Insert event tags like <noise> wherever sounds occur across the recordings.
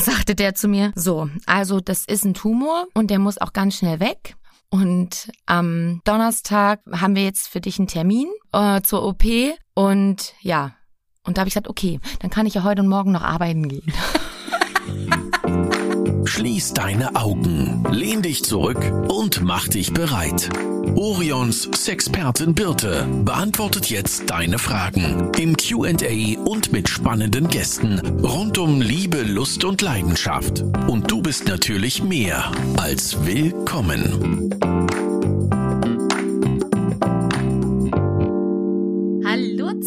<laughs> sagte der zu mir, so, also das ist ein Tumor und der muss auch ganz schnell weg. Und am Donnerstag haben wir jetzt für dich einen Termin äh, zur OP. Und ja, und da habe ich gesagt, okay, dann kann ich ja heute und morgen noch arbeiten gehen. <laughs> Schließ deine Augen, lehn dich zurück und mach dich bereit. Orions Sexpertin Birte beantwortet jetzt deine Fragen im QA und mit spannenden Gästen rund um Liebe, Lust und Leidenschaft. Und du bist natürlich mehr als willkommen.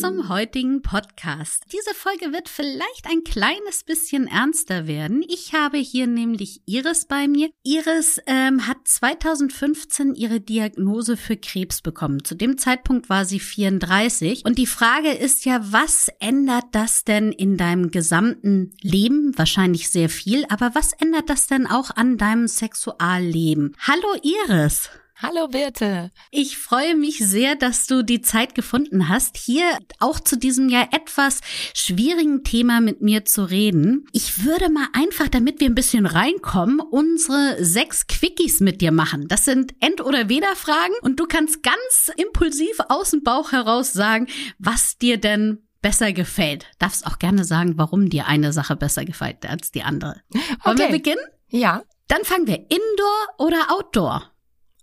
Zum heutigen Podcast. Diese Folge wird vielleicht ein kleines bisschen ernster werden. Ich habe hier nämlich Iris bei mir. Iris ähm, hat 2015 ihre Diagnose für Krebs bekommen. Zu dem Zeitpunkt war sie 34. Und die Frage ist ja, was ändert das denn in deinem gesamten Leben? Wahrscheinlich sehr viel. Aber was ändert das denn auch an deinem Sexualleben? Hallo Iris. Hallo Birte. Ich freue mich sehr, dass du die Zeit gefunden hast, hier auch zu diesem ja etwas schwierigen Thema mit mir zu reden. Ich würde mal einfach, damit wir ein bisschen reinkommen, unsere sechs Quickies mit dir machen. Das sind End- oder Weder-Fragen und du kannst ganz impulsiv aus dem Bauch heraus sagen, was dir denn besser gefällt. Darfst auch gerne sagen, warum dir eine Sache besser gefällt als die andere. Wollen okay. wir beginnen? Ja. Dann fangen wir Indoor oder Outdoor?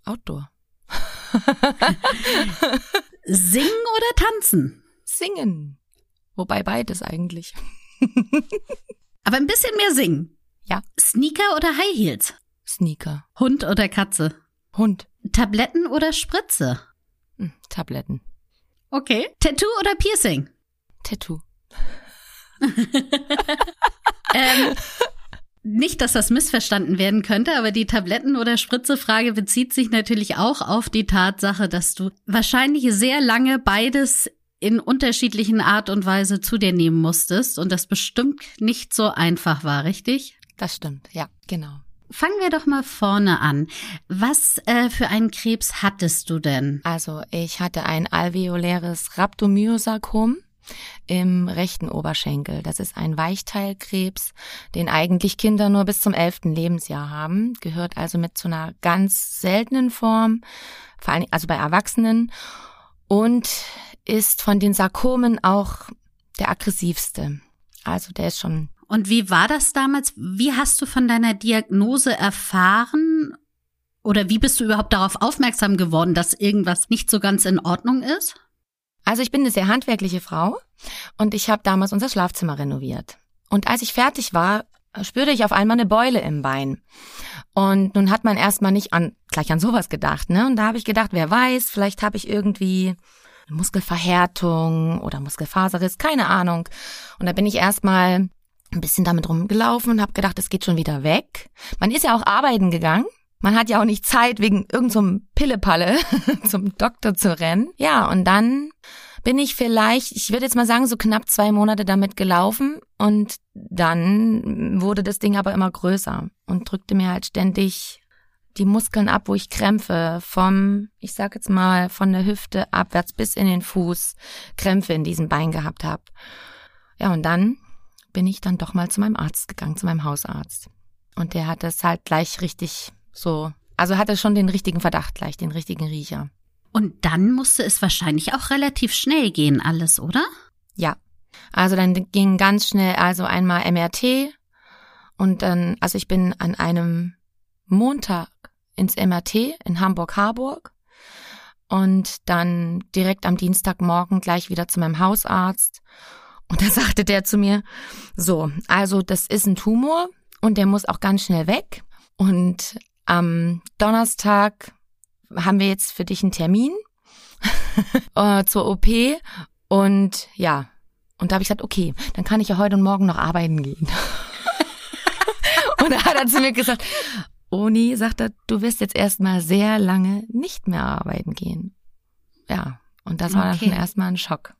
Outdoor. Singen oder tanzen? Singen. Wobei beides eigentlich. Aber ein bisschen mehr singen. Ja. Sneaker oder High Heels? Sneaker. Hund oder Katze? Hund. Tabletten oder Spritze? Hm, Tabletten. Okay. Tattoo oder Piercing? Tattoo. <laughs> ähm, nicht, dass das missverstanden werden könnte, aber die Tabletten- oder Spritze-Frage bezieht sich natürlich auch auf die Tatsache, dass du wahrscheinlich sehr lange beides in unterschiedlichen Art und Weise zu dir nehmen musstest und das bestimmt nicht so einfach war, richtig? Das stimmt, ja, genau. Fangen wir doch mal vorne an. Was äh, für einen Krebs hattest du denn? Also ich hatte ein alveoläres Rhabdomyosarkom im rechten Oberschenkel. Das ist ein Weichteilkrebs, den eigentlich Kinder nur bis zum elften Lebensjahr haben, gehört also mit zu einer ganz seltenen Form, vor allem also bei Erwachsenen und ist von den Sarkomen auch der aggressivste. Also der ist schon. Und wie war das damals? Wie hast du von deiner Diagnose erfahren? Oder wie bist du überhaupt darauf aufmerksam geworden, dass irgendwas nicht so ganz in Ordnung ist? Also ich bin eine sehr handwerkliche Frau und ich habe damals unser Schlafzimmer renoviert. Und als ich fertig war, spürte ich auf einmal eine Beule im Bein. Und nun hat man erstmal nicht an gleich an sowas gedacht, ne? Und da habe ich gedacht, wer weiß, vielleicht habe ich irgendwie eine Muskelverhärtung oder Muskelfaserriss, keine Ahnung. Und da bin ich erstmal ein bisschen damit rumgelaufen und habe gedacht, es geht schon wieder weg. Man ist ja auch arbeiten gegangen man hat ja auch nicht Zeit, wegen irgendeinem so Pillepalle <laughs> zum Doktor zu rennen. Ja, und dann bin ich vielleicht, ich würde jetzt mal sagen, so knapp zwei Monate damit gelaufen und dann wurde das Ding aber immer größer und drückte mir halt ständig die Muskeln ab, wo ich Krämpfe vom, ich sag jetzt mal, von der Hüfte abwärts bis in den Fuß Krämpfe in diesem Bein gehabt habe. Ja, und dann bin ich dann doch mal zu meinem Arzt gegangen, zu meinem Hausarzt. Und der hat das halt gleich richtig so, also hatte schon den richtigen Verdacht gleich, den richtigen Riecher. Und dann musste es wahrscheinlich auch relativ schnell gehen, alles, oder? Ja. Also dann ging ganz schnell, also einmal MRT und dann, also ich bin an einem Montag ins MRT in Hamburg-Harburg und dann direkt am Dienstagmorgen gleich wieder zu meinem Hausarzt. Und da <laughs> sagte der zu mir, so, also das ist ein Tumor und der muss auch ganz schnell weg. Und am Donnerstag haben wir jetzt für dich einen Termin <laughs> äh, zur OP und ja, und da habe ich gesagt, okay, dann kann ich ja heute und morgen noch arbeiten gehen. <laughs> und da hat er zu mir gesagt, Oni, sagt er, du wirst jetzt erstmal sehr lange nicht mehr arbeiten gehen. Ja, und das war okay. dann schon erstmal ein Schock.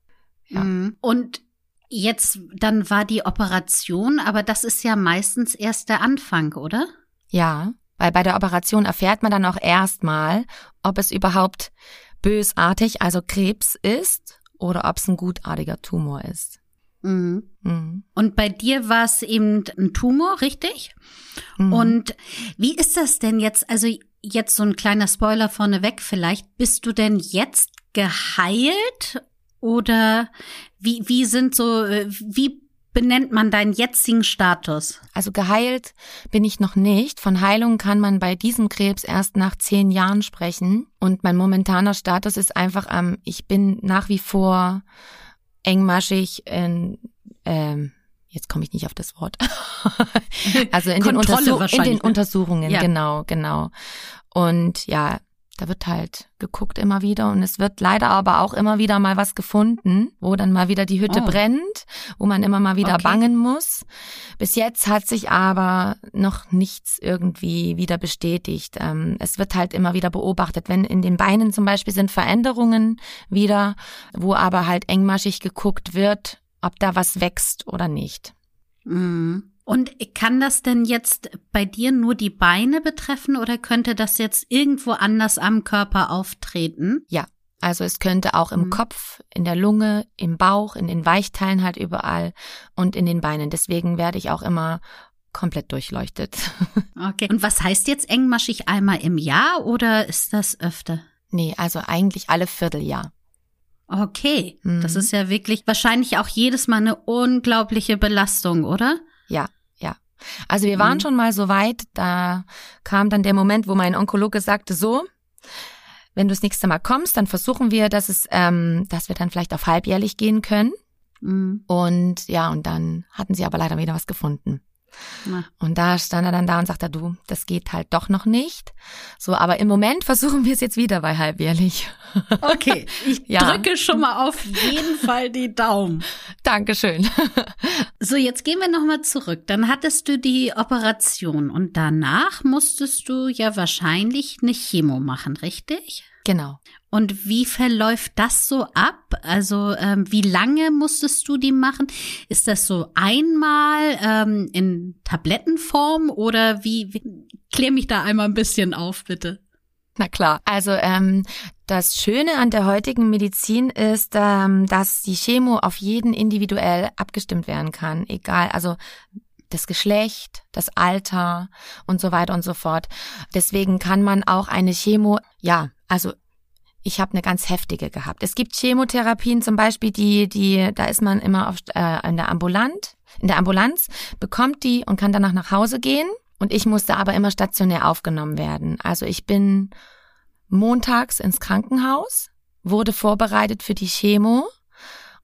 Ja. Mhm. Und jetzt, dann war die Operation, aber das ist ja meistens erst der Anfang, oder? Ja, weil bei der Operation erfährt man dann auch erstmal, ob es überhaupt bösartig, also Krebs ist, oder ob es ein gutartiger Tumor ist. Mhm. Mhm. Und bei dir war es eben ein Tumor, richtig? Mhm. Und wie ist das denn jetzt? Also jetzt so ein kleiner Spoiler vorneweg vielleicht. Bist du denn jetzt geheilt oder wie, wie sind so, äh, wie benennt man deinen jetzigen Status? Also geheilt bin ich noch nicht. Von Heilung kann man bei diesem Krebs erst nach zehn Jahren sprechen. Und mein momentaner Status ist einfach, ähm, ich bin nach wie vor engmaschig in, ähm, jetzt komme ich nicht auf das Wort. <laughs> also in den, Untersuch in den Untersuchungen, ja. genau, genau. Und ja, da wird halt geguckt immer wieder und es wird leider aber auch immer wieder mal was gefunden, wo dann mal wieder die Hütte oh. brennt, wo man immer mal wieder okay. bangen muss. Bis jetzt hat sich aber noch nichts irgendwie wieder bestätigt. Ähm, es wird halt immer wieder beobachtet, wenn in den Beinen zum Beispiel sind Veränderungen wieder, wo aber halt engmaschig geguckt wird, ob da was wächst oder nicht. Mhm. Und kann das denn jetzt bei dir nur die Beine betreffen oder könnte das jetzt irgendwo anders am Körper auftreten? Ja, also es könnte auch im mhm. Kopf, in der Lunge, im Bauch, in den Weichteilen halt überall und in den Beinen. Deswegen werde ich auch immer komplett durchleuchtet. <laughs> Okay. Und was heißt jetzt engmaschig einmal im Jahr oder ist das öfter? Nee, also eigentlich alle Vierteljahr. Okay, mhm. das ist ja wirklich wahrscheinlich auch jedes Mal eine unglaubliche Belastung, oder? Ja, also wir waren mhm. schon mal so weit, da kam dann der Moment, wo mein Onkologe sagte, so, wenn du das nächste Mal kommst, dann versuchen wir, dass es, ähm, dass wir dann vielleicht auf halbjährlich gehen können. Mhm. Und ja, und dann hatten sie aber leider wieder was gefunden. Na. Und da stand er dann da und sagte, du, das geht halt doch noch nicht. So, aber im Moment <laughs> versuchen wir es jetzt wieder bei halbjährlich. <laughs> Okay, ich <laughs> ja. drücke schon mal auf jeden Fall die Daumen. Dankeschön. So, jetzt gehen wir nochmal zurück. Dann hattest du die Operation und danach musstest du ja wahrscheinlich eine Chemo machen, richtig? Genau. Und wie verläuft das so ab? Also ähm, wie lange musstest du die machen? Ist das so einmal ähm, in Tablettenform oder wie, wie? Klär mich da einmal ein bisschen auf, bitte. Na klar. Also ähm, das Schöne an der heutigen Medizin ist, ähm, dass die Chemo auf jeden individuell abgestimmt werden kann. Egal, also das Geschlecht, das Alter und so weiter und so fort. Deswegen kann man auch eine Chemo, ja, also ich habe eine ganz heftige gehabt. Es gibt Chemotherapien zum Beispiel, die, die, da ist man immer auf, äh, in der Ambulant, in der Ambulanz, bekommt die und kann danach nach Hause gehen. Und ich musste aber immer stationär aufgenommen werden. Also ich bin montags ins Krankenhaus, wurde vorbereitet für die Chemo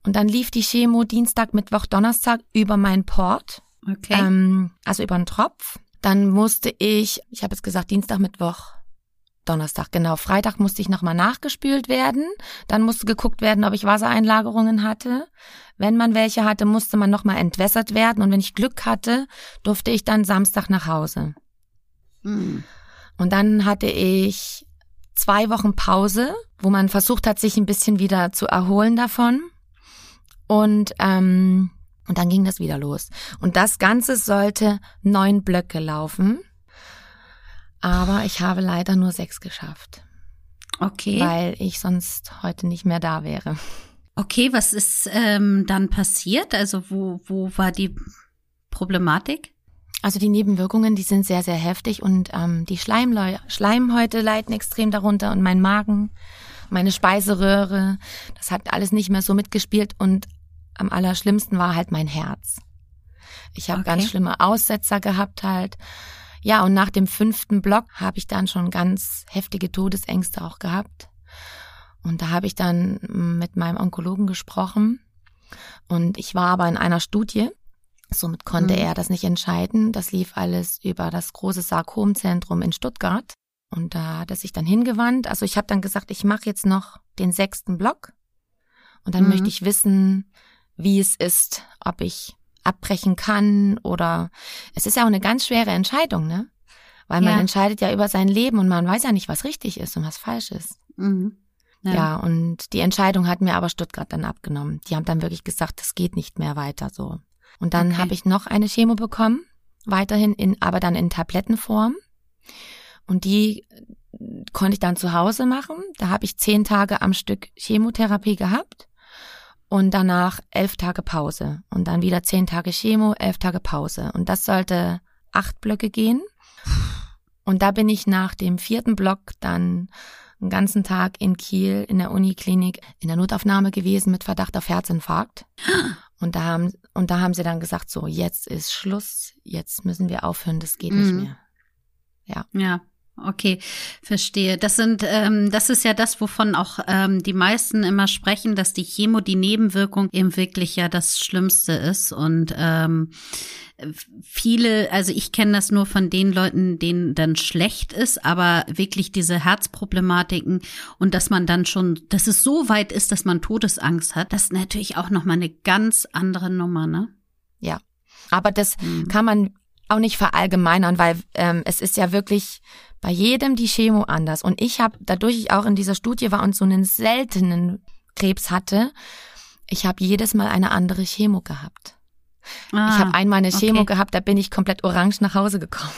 und dann lief die Chemo Dienstag, Mittwoch, Donnerstag über meinen Port, okay. ähm, also über einen Tropf. Dann musste ich, ich habe jetzt gesagt Dienstag, Mittwoch, Donnerstag, genau. Freitag musste ich nochmal nachgespült werden. Dann musste geguckt werden, ob ich Wassereinlagerungen hatte. Wenn man welche hatte, musste man nochmal entwässert werden. Und wenn ich Glück hatte, durfte ich dann Samstag nach Hause. Hm. Und dann hatte ich zwei Wochen Pause, wo man versucht hat, sich ein bisschen wieder zu erholen davon. Und, ähm, und dann ging das wieder los. Und das Ganze sollte neun Blöcke laufen. Aber ich habe leider nur sechs geschafft. Okay. Weil ich sonst heute nicht mehr da wäre. Okay, was ist ähm, dann passiert? Also wo, wo war die Problematik? Also die Nebenwirkungen, die sind sehr, sehr heftig und ähm, die Schleimleu Schleimhäute leiden extrem darunter und mein Magen, meine Speiseröhre, das hat alles nicht mehr so mitgespielt und am allerschlimmsten war halt mein Herz. Ich habe okay. ganz schlimme Aussetzer gehabt halt. Ja, und nach dem fünften Block habe ich dann schon ganz heftige Todesängste auch gehabt. Und da habe ich dann mit meinem Onkologen gesprochen. Und ich war aber in einer Studie. Somit konnte mhm. er das nicht entscheiden. Das lief alles über das große Sarkomzentrum in Stuttgart. Und da hat er sich dann hingewandt. Also ich habe dann gesagt, ich mache jetzt noch den sechsten Block. Und dann mhm. möchte ich wissen, wie es ist, ob ich abbrechen kann oder es ist ja auch eine ganz schwere Entscheidung, ne? Weil man ja. entscheidet ja über sein Leben und man weiß ja nicht, was richtig ist und was falsch ist. Mhm. Ja. ja. und die Entscheidung hat mir aber Stuttgart dann abgenommen. Die haben dann wirklich gesagt, das geht nicht mehr weiter so. Und dann okay. habe ich noch eine Chemo bekommen, weiterhin in, aber dann in Tablettenform. Und die konnte ich dann zu Hause machen. Da habe ich zehn Tage am Stück Chemotherapie gehabt. Und danach elf Tage Pause und dann wieder zehn Tage Chemo, elf Tage Pause. Und das sollte acht Blöcke gehen. Und da bin ich nach dem vierten Block dann einen ganzen Tag in Kiel in der Uniklinik in der Notaufnahme gewesen mit Verdacht auf Herzinfarkt. Und da haben, und da haben sie dann gesagt, so, jetzt ist Schluss, jetzt müssen wir aufhören, das geht mhm. nicht mehr. Ja. Ja. Okay, verstehe. Das sind, ähm, das ist ja das, wovon auch ähm, die meisten immer sprechen, dass die Chemo, die Nebenwirkung eben wirklich ja das Schlimmste ist. Und ähm, viele, also ich kenne das nur von den Leuten, denen dann schlecht ist, aber wirklich diese Herzproblematiken und dass man dann schon, dass es so weit ist, dass man Todesangst hat, das ist natürlich auch nochmal eine ganz andere Nummer, ne? Ja. Aber das mhm. kann man auch nicht verallgemeinern, weil ähm, es ist ja wirklich bei jedem die Chemo anders. Und ich habe, dadurch ich auch in dieser Studie war und so einen seltenen Krebs hatte, ich habe jedes Mal eine andere Chemo gehabt. Ah, ich habe einmal eine Chemo okay. gehabt, da bin ich komplett orange nach Hause gekommen.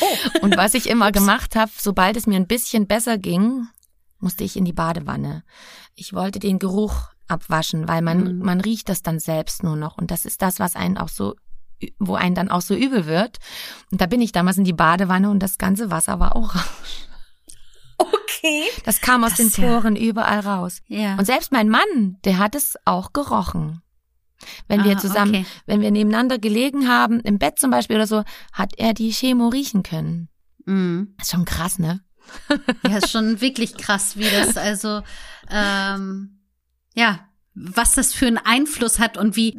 Oh. <laughs> Und was ich immer <laughs> gemacht habe, sobald es mir ein bisschen besser ging, musste ich in die Badewanne. Ich wollte den Geruch abwaschen, weil man, mhm. man riecht das dann selbst nur noch. Und das ist das, was einen auch so wo einen dann auch so übel wird. Und da bin ich damals in die Badewanne und das ganze Wasser war auch raus. Okay. Das kam aus das den Poren ja. überall raus. Ja. Und selbst mein Mann, der hat es auch gerochen. Wenn ah, wir zusammen, okay. wenn wir nebeneinander gelegen haben, im Bett zum Beispiel oder so, hat er die Chemo riechen können. Das ist schon krass, ne? ja, ist schon wirklich krass, wie das also, ähm, ja, was das für einen Einfluss hat und wie,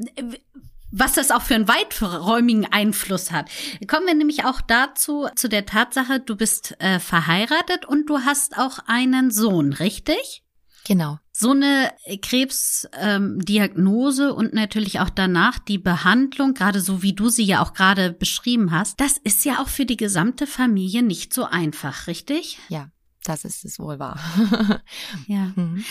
was das auch für einen weiträumigen Einfluss hat. Kommen wir nämlich auch dazu, zu der Tatsache, du bist äh, verheiratet und du hast auch einen Sohn, richtig? Genau. So eine Krebsdiagnose ähm, und natürlich auch danach die Behandlung, gerade so wie du sie ja auch gerade beschrieben hast, das ist ja auch für die gesamte Familie nicht so einfach, richtig? Ja, das ist es wohl wahr. ja. <laughs> Mhm.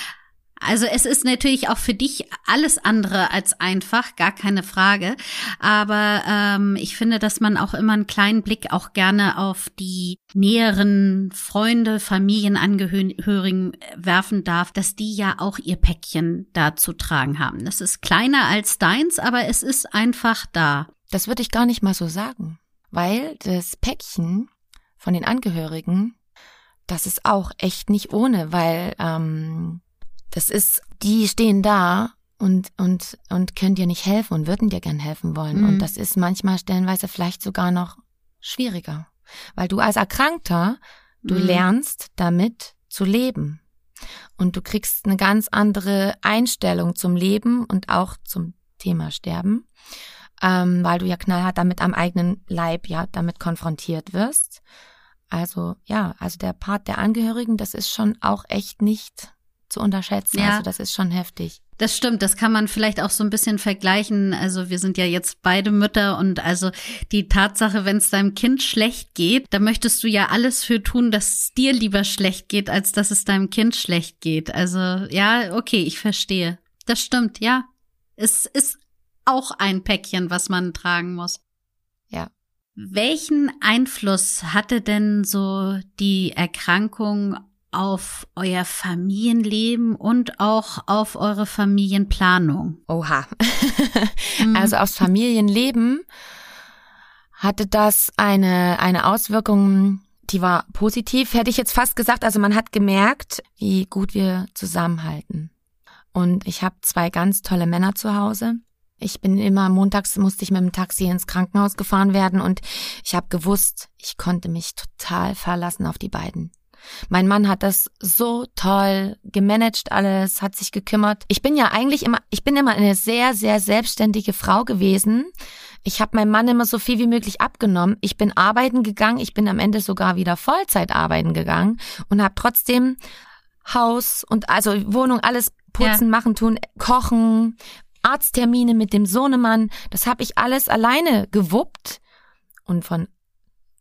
Also es ist natürlich auch für dich alles andere als einfach, gar keine Frage. Aber ähm, ich finde, dass man auch immer einen kleinen Blick auch gerne auf die näheren Freunde, Familienangehörigen werfen darf, dass die ja auch ihr Päckchen da zu tragen haben. Das ist kleiner als deins, aber es ist einfach da. Das würde ich gar nicht mal so sagen, weil das Päckchen von den Angehörigen, das ist auch echt nicht ohne, weil ähm, das ist, die stehen da und, und, und können dir nicht helfen und würden dir gern helfen wollen. Mhm. Und das ist manchmal stellenweise vielleicht sogar noch schwieriger. Weil du als Erkrankter, du mhm. lernst damit zu leben. Und du kriegst eine ganz andere Einstellung zum Leben und auch zum Thema Sterben, ähm, weil du ja knallhart damit am eigenen Leib ja damit konfrontiert wirst. Also ja, also der Part der Angehörigen, das ist schon auch echt nicht zu unterschätzen. Ja. Also das ist schon heftig. Das stimmt, das kann man vielleicht auch so ein bisschen vergleichen. Also wir sind ja jetzt beide Mütter und also die Tatsache, wenn es deinem Kind schlecht geht, da möchtest du ja alles für tun, dass es dir lieber schlecht geht, als dass es deinem Kind schlecht geht. Also ja, okay, ich verstehe. Das stimmt, ja. Es ist auch ein Päckchen, was man tragen muss. Ja. Welchen Einfluss hatte denn so die Erkrankung auf euer Familienleben und auch auf eure Familienplanung? Oha. Mhm. also aufs Familienleben hatte das eine, eine Auswirkung, die war positiv, hätte ich jetzt fast gesagt. Also man hat gemerkt, wie gut wir zusammenhalten. Und ich habe zwei ganz tolle Männer zu Hause. Ich bin immer montags musste ich mit dem Taxi ins Krankenhaus gefahren werden und ich habe gewusst, ich konnte mich total verlassen auf die beiden. Mein Mann hat das so toll gemanagt alles, hat sich gekümmert. Ich bin ja eigentlich immer, ich bin immer eine sehr, sehr selbstständige Frau gewesen. Ich habe meinem Mann immer so viel wie möglich abgenommen. Ich bin arbeiten gegangen, ich bin am Ende sogar wieder Vollzeit arbeiten gegangen und habe trotzdem Haus und also Wohnung alles putzen, ja. machen, tun, kochen, Arzttermine mit dem Sohnemann, das habe ich alles alleine gewuppt und von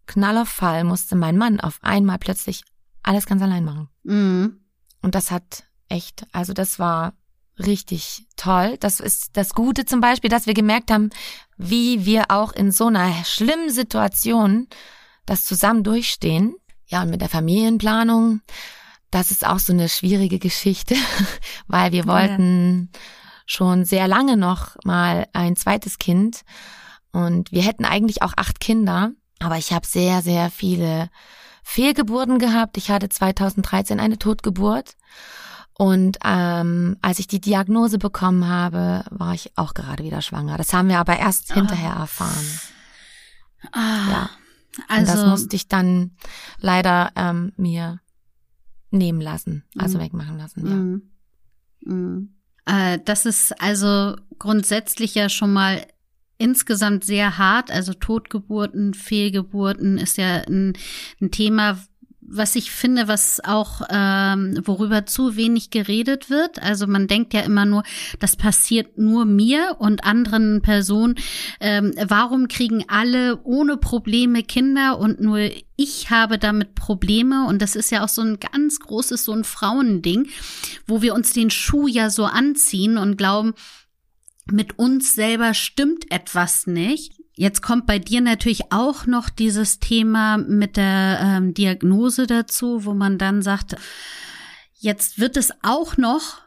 Knall auf Fall musste mein Mann auf einmal plötzlich alles ganz allein machen. Mhm. Und das hat echt, also das war richtig toll. Das ist das Gute zum Beispiel, dass wir gemerkt haben, wie wir auch in so einer schlimmen Situation das zusammen durchstehen. Ja, und mit der Familienplanung, das ist auch so eine schwierige Geschichte, <laughs> weil wir wollten ja. schon sehr lange noch mal ein zweites Kind. Und wir hätten eigentlich auch acht Kinder, aber ich habe sehr, sehr viele Fehlgeburten gehabt. Ich hatte 2013 eine Totgeburt. Und ähm, als ich die Diagnose bekommen habe, war ich auch gerade wieder schwanger. Das haben wir aber erst oh. hinterher erfahren. Ah, ja. Also Und das also musste ich dann leider ähm, mir nehmen lassen, also mm, wegmachen lassen. Ja. Mm, mm. Äh, das ist also grundsätzlich ja schon mal insgesamt sehr hart. Also Totgeburten, Fehlgeburten ist ja ein, ein Thema, was ich finde, was auch, ähm, worüber zu wenig geredet wird. Also man denkt ja immer nur, das passiert nur mir und anderen Personen. Ähm, warum kriegen alle ohne Probleme Kinder und nur ich habe damit Probleme? Und das ist ja auch so ein ganz großes, so ein Frauending, wo wir uns den Schuh ja so anziehen und glauben, mit uns selber stimmt etwas nicht. Jetzt kommt bei dir natürlich auch noch dieses Thema mit der ähm, Diagnose dazu, wo man dann sagt, jetzt wird es auch noch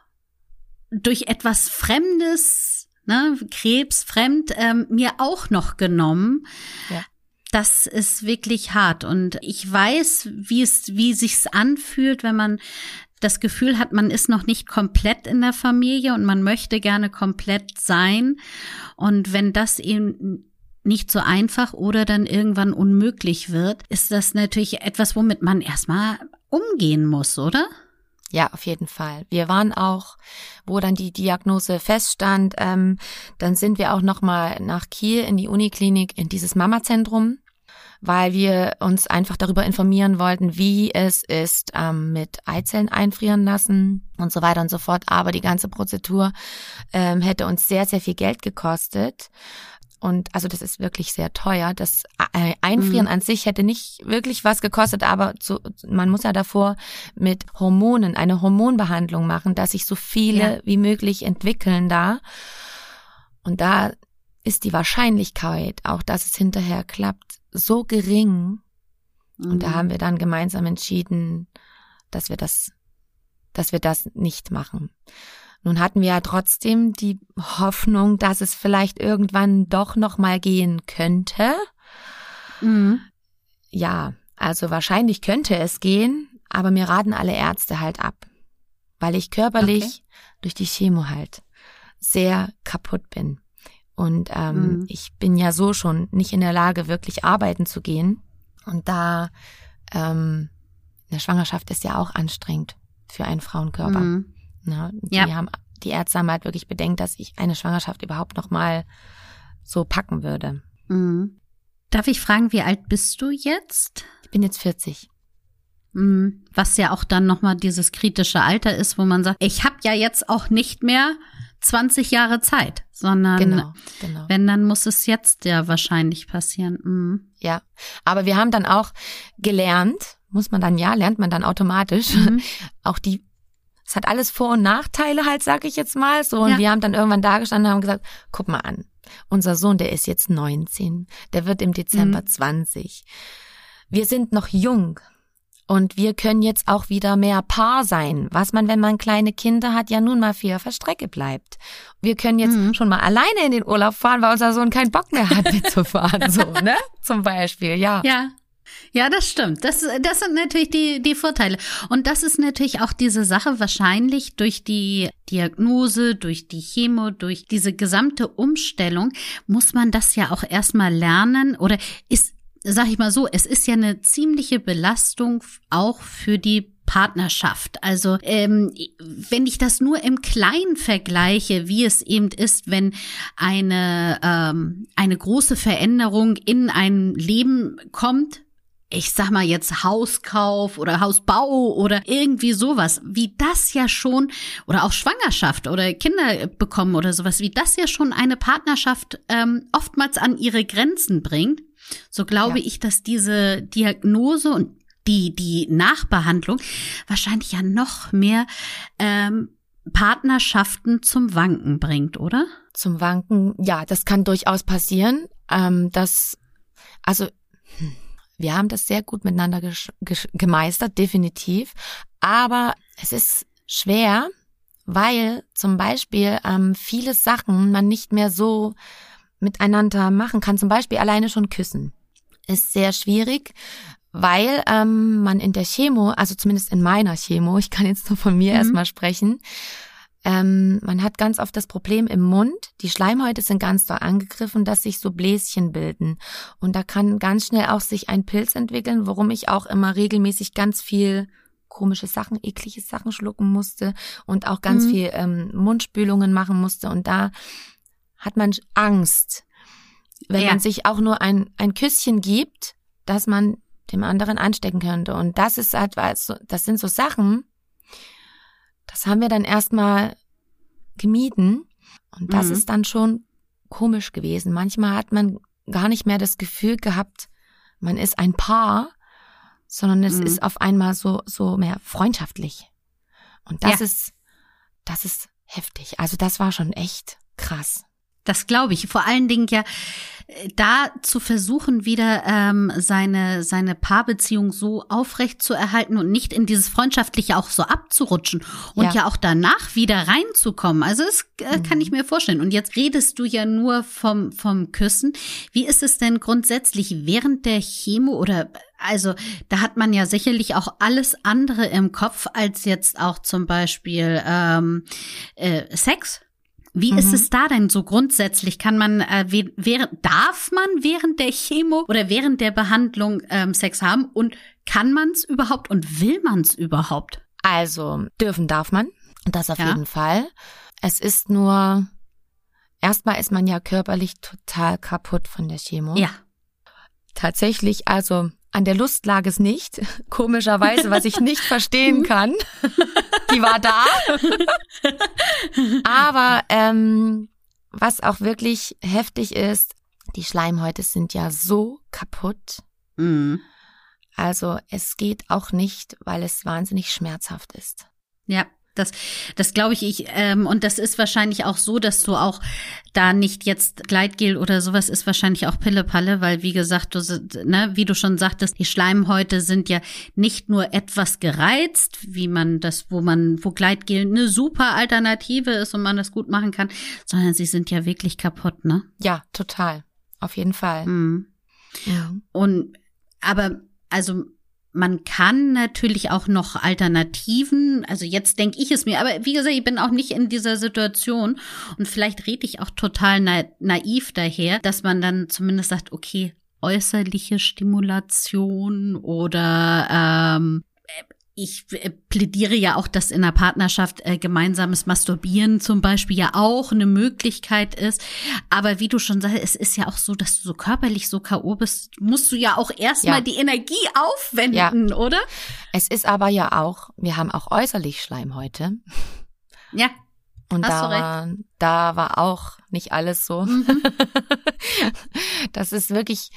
durch etwas Fremdes, ne, Krebs, fremd, ähm, mir auch noch genommen. Ja. Das ist wirklich hart und ich weiß, wie es, wie sich's anfühlt, wenn man das Gefühl hat, man ist noch nicht komplett in der Familie und man möchte gerne komplett sein. Und wenn das eben nicht so einfach oder dann irgendwann unmöglich wird, ist das natürlich etwas, womit man erstmal umgehen muss, oder? Ja, auf jeden Fall. Wir waren auch, wo dann die Diagnose feststand, ähm, dann sind wir auch nochmal nach Kiel in die Uniklinik, in dieses Mama-Zentrum, weil wir uns einfach darüber informieren wollten, wie es ist ähm, mit Eizellen einfrieren lassen und so weiter und so fort. Aber die ganze Prozedur ähm, hätte uns sehr, sehr viel Geld gekostet. Und also das ist wirklich sehr teuer. Das äh, Einfrieren mhm. an sich hätte nicht wirklich was gekostet, aber zu, man muss ja davor mit Hormonen eine Hormonbehandlung machen, dass sich so viele ja. wie möglich entwickeln da. Und da ist die Wahrscheinlichkeit, auch dass es hinterher klappt, so gering. Mhm. Und da mhm. haben wir dann gemeinsam entschieden, dass wir das, dass wir das nicht machen. Nun hatten wir ja trotzdem die Hoffnung, dass es vielleicht irgendwann doch noch mal gehen könnte. Mhm. Ja, also wahrscheinlich könnte es gehen, aber mir raten alle Ärzte halt ab, weil ich körperlich okay. durch die Chemo halt sehr kaputt bin. Und ähm, mhm. ich bin ja so schon nicht in der Lage, wirklich arbeiten zu gehen. Und da ähm, eine Schwangerschaft ist ja auch anstrengend für einen Frauenkörper. Mhm. Ne? Die ja. haben, die Ärzte haben halt wirklich bedenkt, dass ich eine Schwangerschaft überhaupt noch mal so packen würde. Mhm. Darf ich fragen, wie alt bist du jetzt? Ich bin jetzt 40. Mhm. Was ja auch dann noch mal dieses kritische Alter ist, wo man sagt, ich habe ja jetzt auch nicht mehr 20 Jahre Zeit, sondern genau, genau. wenn, dann muss es jetzt ja wahrscheinlich passieren. Mhm. Ja, aber wir haben dann auch gelernt, muss man dann ja, lernt man dann automatisch, mhm. <laughs> auch die es hat alles Vor- und Nachteile halt, sag ich jetzt mal so. Und ja. wir haben dann irgendwann da gestanden und haben gesagt, guck mal an, unser Sohn, der ist jetzt 19, der wird im Dezember mhm. 20. Wir sind noch jung. Und wir können jetzt auch wieder mehr Paar sein, was man, wenn man kleine Kinder hat, ja nun mal viel auf der Strecke bleibt. Wir können jetzt mhm. schon mal alleine in den Urlaub fahren, weil unser Sohn keinen Bock mehr hat mitzufahren, so, <laughs> ne? Zum Beispiel, ja. Ja. Ja, das stimmt. Das, das sind natürlich die, die Vorteile. Und das ist natürlich auch diese Sache wahrscheinlich durch die Diagnose, durch die Chemo, durch diese gesamte Umstellung muss man das ja auch erstmal lernen oder ist, sag ich mal so, es ist ja eine ziemliche Belastung auch für die Partnerschaft. Also ähm, wenn ich das nur im Kleinen vergleiche, wie es eben ist, wenn eine ähm, eine große Veränderung in ein Leben kommt, ich sag mal jetzt Hauskauf oder Hausbau oder irgendwie sowas, wie das ja schon, oder auch Schwangerschaft oder Kinder bekommen oder sowas, wie das ja schon eine Partnerschaft ähm, oftmals an ihre Grenzen bringt, so glaube ja. ich, dass diese Diagnose und die, die Nachbehandlung wahrscheinlich ja noch mehr ähm, Partnerschaften zum Wanken bringt, oder? Zum Wanken, ja, das kann durchaus passieren. Ähm, das, also, hm wir haben das sehr gut miteinander gemeistert, definitiv. Aber es ist schwer, weil zum Beispiel ähm, viele Sachen man nicht mehr so miteinander machen kann. Zum Beispiel alleine schon küssen ist sehr schwierig, weil ähm, man in der Chemo, also zumindest in meiner Chemo, ich kann jetzt nur von mir mhm. erstmal sprechen, ähm, man hat ganz oft das Problem im Mund, die Schleimhäute sind ganz doll angegriffen, dass sich so Bläschen bilden. Und da kann ganz schnell auch sich ein Pilz entwickeln, worum ich auch immer regelmäßig ganz viel komische Sachen, eklige Sachen schlucken musste und auch ganz mhm. viel ähm, Mundspülungen machen musste. Und da hat man Angst, wenn ja. man sich auch nur ein, ein Küsschen gibt, dass man dem anderen anstecken könnte. Und das ist halt, das sind so Sachen, das haben wir dann erstmal gemieden. Und das mhm. ist dann schon komisch gewesen. Manchmal hat man gar nicht mehr das Gefühl gehabt, man ist ein Paar, sondern es mhm. ist auf einmal so, so mehr freundschaftlich. Und das ja. ist, das ist heftig. Also das war schon echt krass. Das glaube ich. Vor allen Dingen ja da zu versuchen, wieder ähm, seine seine Paarbeziehung so aufrecht zu erhalten und nicht in dieses freundschaftliche auch so abzurutschen und ja, ja auch danach wieder reinzukommen. Also das äh, mhm. kann ich mir vorstellen. Und jetzt redest du ja nur vom vom Küssen. Wie ist es denn grundsätzlich während der Chemo oder also da hat man ja sicherlich auch alles andere im Kopf als jetzt auch zum Beispiel ähm, äh, Sex wie mhm. ist es da denn so grundsätzlich? Kann man äh, während darf man während der Chemo oder während der Behandlung ähm, Sex haben und kann man es überhaupt und will man es überhaupt? Also dürfen darf man, das auf ja. jeden Fall. Es ist nur erstmal ist man ja körperlich total kaputt von der Chemo. Ja. Tatsächlich, also an der Lust lag es nicht, <laughs> komischerweise, was ich nicht verstehen kann. Die war da. <laughs> Aber ähm, was auch wirklich heftig ist, die Schleimhäute sind ja so kaputt. Mhm. Also es geht auch nicht, weil es wahnsinnig schmerzhaft ist. Ja, das, das glaube ich, ich ähm, und das ist wahrscheinlich auch so, dass du auch da nicht jetzt Gleitgel oder sowas ist wahrscheinlich auch Pillepalle, weil wie gesagt, du, ne, wie du schon sagtest, die Schleimhäute sind ja nicht nur etwas gereizt, wie man das, wo man, wo Gleitgel eine super Alternative ist und man das gut machen kann, sondern sie sind ja wirklich kaputt, ne? Ja, total, auf jeden Fall. Mhm. Ja. Und aber also man kann natürlich auch noch Alternativen, also jetzt denke ich es mir, aber wie gesagt, ich bin auch nicht in dieser Situation und vielleicht rede ich auch total na naiv daher, dass man dann zumindest sagt, okay, äußerliche Stimulation oder ähm, ich äh, plädiere ja auch, dass in der Partnerschaft äh, gemeinsames Masturbieren zum Beispiel ja auch eine Möglichkeit ist. Aber wie du schon sagst, es ist ja auch so, dass du so körperlich so K.O. bist, musst du ja auch erstmal ja. die Energie aufwenden, ja. oder? Es ist aber ja auch, wir haben auch äußerlich Schleimhäute. Ja. Und da war, da war auch nicht alles so. Mhm. <laughs> das ist wirklich,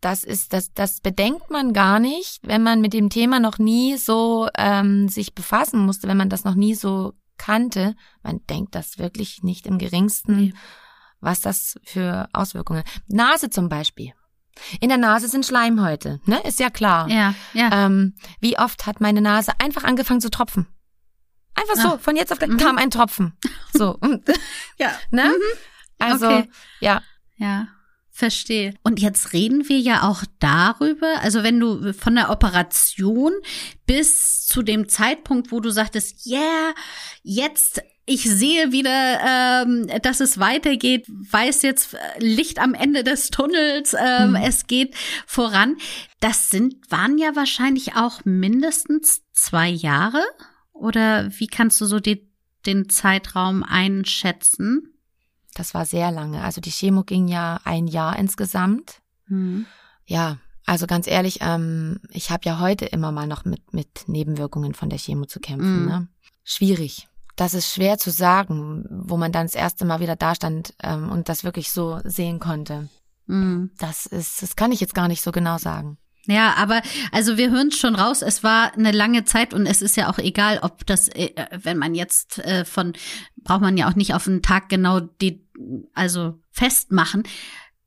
das ist, das, das bedenkt man gar nicht, wenn man mit dem Thema noch nie so ähm, sich befassen musste, wenn man das noch nie so kannte. Man denkt das wirklich nicht im geringsten, was das für Auswirkungen. Nase zum Beispiel. In der Nase sind Schleimhäute, ne? Ist ja klar. Ja, ja. Ähm, wie oft hat meine Nase einfach angefangen zu tropfen? Einfach so, Ach. von jetzt auf gleich mhm. kam ein Tropfen. So. <laughs> <laughs> ja. Ne? Mhm. Also, okay. ja. Ja. Verstehe. Und jetzt reden wir ja auch darüber, also wenn du von der Operation bis zu dem Zeitpunkt, wo du sagtest, yeah, jetzt ich sehe wieder, ähm, dass es weitergeht, weiß jetzt äh, Licht am Ende des Tunnels, ähm, mhm. es geht voran. Das sind, waren ja wahrscheinlich auch mindestens zwei Jahre. Oder wie kannst du so die, den Zeitraum einschätzen? Das war sehr lange. Also die Chemo ging ja ein Jahr insgesamt. Mhm. Ja, also ganz ehrlich, ähm, ich habe ja heute immer mal noch mit, mit Nebenwirkungen von der Chemo zu kämpfen. Mhm. Ne? Schwierig. Das ist schwer zu sagen, wo man dann das erste Mal wieder da stand ähm, und das wirklich so sehen konnte. Mhm. Das ist, das kann ich jetzt gar nicht so genau sagen. Ja, aber also wir hören schon raus, es war eine lange Zeit und es ist ja auch egal, ob das, äh, wenn man jetzt äh, von, braucht man ja auch nicht auf einen Tag genau die, also festmachen.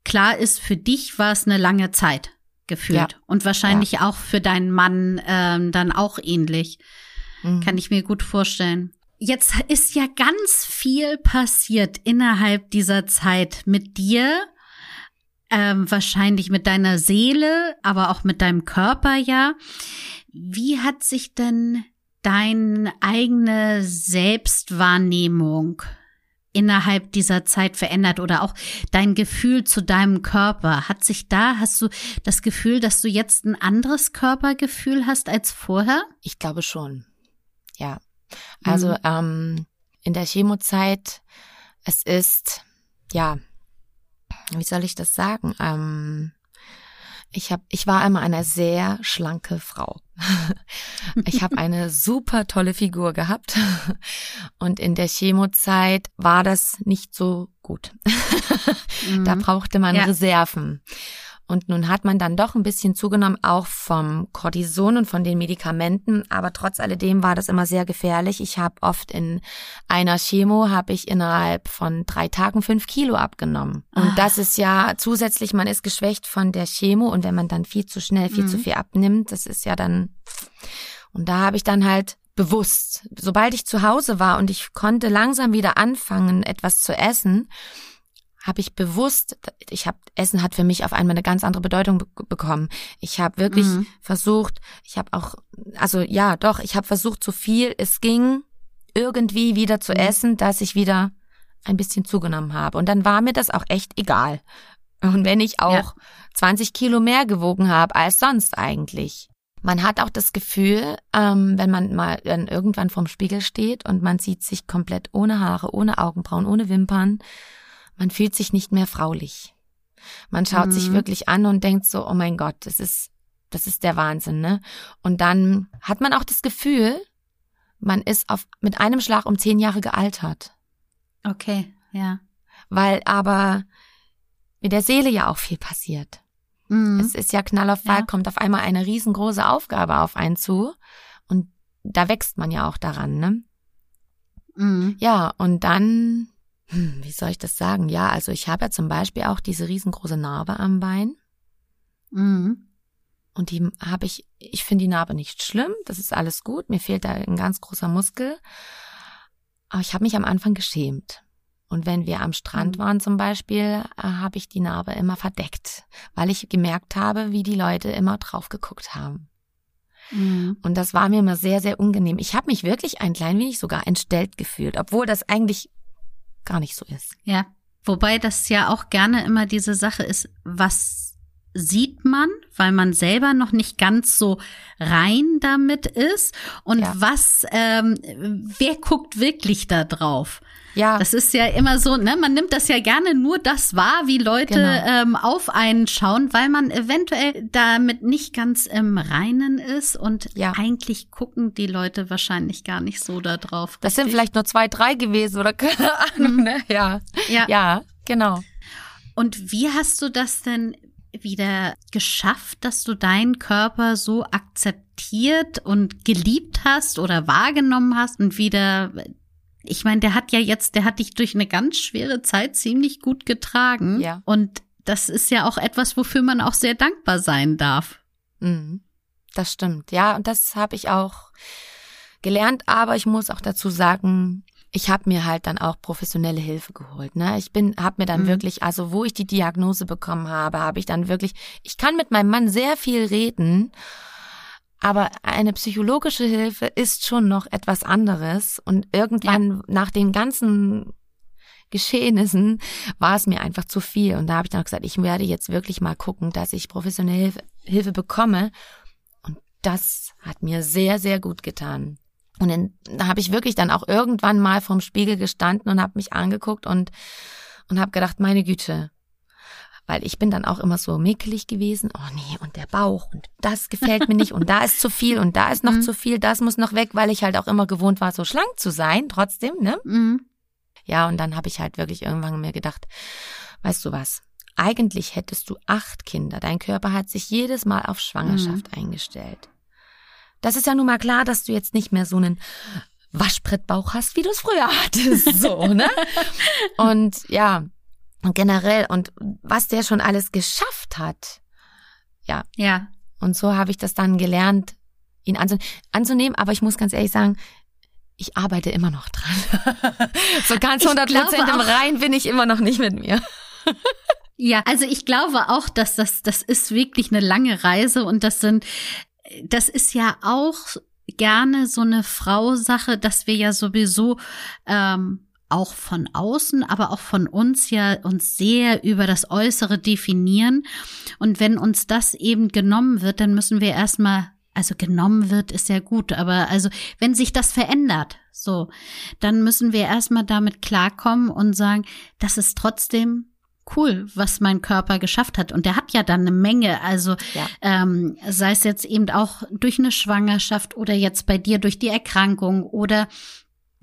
Klar ist, für dich war es eine lange Zeit gefühlt ja. und wahrscheinlich ja. auch für deinen Mann ähm, dann auch ähnlich. Mhm. Kann ich mir gut vorstellen. Jetzt ist ja ganz viel passiert innerhalb dieser Zeit mit dir, ähm, wahrscheinlich mit deiner Seele, aber auch mit deinem Körper, ja. Wie hat sich denn deine eigene Selbstwahrnehmung innerhalb dieser Zeit verändert oder auch dein Gefühl zu deinem Körper? Hat sich da, hast du das Gefühl, dass du jetzt ein anderes Körpergefühl hast als vorher? Ich glaube schon. Ja. Also mhm. ähm, in der Chemozeit, es ist, ja, wie soll ich das sagen? Ähm, ich hab, ich war immer eine sehr schlanke Frau. <laughs> ich habe eine <laughs> super tolle Figur gehabt <laughs> und in der Chemozeit war das nicht so gut. da mhm. brauchte man ja. Reserven. Und nun hat man dann doch ein bisschen zugenommen, auch vom Cortison und von den Medikamenten. Aber trotz alledem war das immer sehr gefährlich. Ich habe oft in einer Chemo, habe ich innerhalb von drei Tagen fünf Kilo abgenommen. Und ah. das ist ja zusätzlich, man ist geschwächt von der Chemo. Und wenn man dann viel zu schnell, viel mhm. zu viel abnimmt, das ist ja dann... Und da habe ich dann halt bewusst, sobald ich zu Hause war und ich konnte langsam wieder anfangen, etwas zu essen, habe ich bewusst, ich habe Essen hat für mich auf einmal eine ganz andere Bedeutung be bekommen. Ich habe wirklich mhm. versucht, ich habe auch, also ja, doch, ich habe versucht, so viel es ging, irgendwie wieder zu mhm. essen, dass ich wieder ein bisschen zugenommen habe. Und dann war mir das auch echt egal. Und wenn ich auch ja. 20 Kilo mehr gewogen habe als sonst eigentlich. Man hat auch das Gefühl, ähm, wenn man mal dann irgendwann vorm Spiegel steht und man sieht sich komplett ohne Haare, ohne Augenbrauen, ohne Wimpern man fühlt sich nicht mehr fraulich. Man schaut mhm. sich wirklich an und denkt so, oh mein Gott, das ist, das ist der Wahnsinn, ne? Und dann hat man auch das Gefühl, man ist auf, mit einem Schlag um zehn Jahre gealtert. Okay, ja. Weil aber mit der Seele ja auch viel passiert. Mhm. Es ist ja Knall auf Fall, ja. kommt auf einmal eine riesengroße Aufgabe auf einen zu. Und da wächst man ja auch daran, ne? Mhm. Ja, und dann wie soll ich das sagen? Ja, also ich habe ja zum Beispiel auch diese riesengroße Narbe am Bein. Mhm. Und die habe ich, ich finde die Narbe nicht schlimm, das ist alles gut, mir fehlt da ein ganz großer Muskel. Aber ich habe mich am Anfang geschämt. Und wenn wir am Strand mhm. waren zum Beispiel, äh, habe ich die Narbe immer verdeckt, weil ich gemerkt habe, wie die Leute immer drauf geguckt haben. Mhm. Und das war mir immer sehr, sehr unangenehm. Ich habe mich wirklich ein klein wenig sogar entstellt gefühlt, obwohl das eigentlich gar nicht so ist. Ja. Wobei das ja auch gerne immer diese Sache ist, was sieht man, weil man selber noch nicht ganz so rein damit ist und ja. was, ähm, wer guckt wirklich da drauf? Ja. Das ist ja immer so, ne, man nimmt das ja gerne nur das wahr, wie Leute genau. ähm, auf einen schauen, weil man eventuell damit nicht ganz im Reinen ist und ja. eigentlich gucken die Leute wahrscheinlich gar nicht so da drauf. Das sind vielleicht nur zwei, drei gewesen oder <laughs> keine Ahnung, ne? Ja. Ja. Ja, genau. Und wie hast du das denn wieder geschafft, dass du deinen Körper so akzeptiert und geliebt hast oder wahrgenommen hast und wieder ich meine, der hat ja jetzt, der hat dich durch eine ganz schwere Zeit ziemlich gut getragen. Ja. Und das ist ja auch etwas, wofür man auch sehr dankbar sein darf. Mhm. Das stimmt. Ja, und das habe ich auch gelernt. Aber ich muss auch dazu sagen, ich habe mir halt dann auch professionelle Hilfe geholt. Ne? Ich bin, habe mir dann mhm. wirklich, also wo ich die Diagnose bekommen habe, habe ich dann wirklich, ich kann mit meinem Mann sehr viel reden, aber eine psychologische Hilfe ist schon noch etwas anderes. Und irgendwann ja. nach den ganzen Geschehnissen war es mir einfach zu viel. Und da habe ich dann gesagt, ich werde jetzt wirklich mal gucken, dass ich professionelle Hilfe, Hilfe bekomme. Und das hat mir sehr, sehr gut getan. Und dann, da habe ich wirklich dann auch irgendwann mal vorm Spiegel gestanden und habe mich angeguckt und und habe gedacht, meine Güte, weil ich bin dann auch immer so mäkelig gewesen. Oh nee, und der Bauch und das gefällt mir nicht und da ist zu viel und da ist noch mhm. zu viel, das muss noch weg, weil ich halt auch immer gewohnt war, so schlank zu sein, trotzdem, ne? Mhm. Ja, und dann habe ich halt wirklich irgendwann mir gedacht, weißt du was? Eigentlich hättest du acht Kinder. Dein Körper hat sich jedes Mal auf Schwangerschaft mhm. eingestellt. Das ist ja nun mal klar, dass du jetzt nicht mehr so einen Waschbrettbauch hast, wie du es früher hattest, so, ne? <laughs> Und ja, generell und was der schon alles geschafft hat. Ja. Ja. Und so habe ich das dann gelernt, ihn anzunehmen. Aber ich muss ganz ehrlich sagen, ich arbeite immer noch dran. <laughs> so ganz 100 Prozent im Rein bin ich immer noch nicht mit mir. <laughs> ja, also ich glaube auch, dass das, das ist wirklich eine lange Reise und das sind, das ist ja auch gerne so eine Frau-Sache, dass wir ja sowieso ähm, auch von außen, aber auch von uns ja uns sehr über das Äußere definieren. Und wenn uns das eben genommen wird, dann müssen wir erstmal also genommen wird, ist ja gut, aber also wenn sich das verändert, so, dann müssen wir erstmal damit klarkommen und sagen, das ist trotzdem cool, was mein Körper geschafft hat. Und der hat ja dann eine Menge, also ja. ähm, sei es jetzt eben auch durch eine Schwangerschaft oder jetzt bei dir durch die Erkrankung oder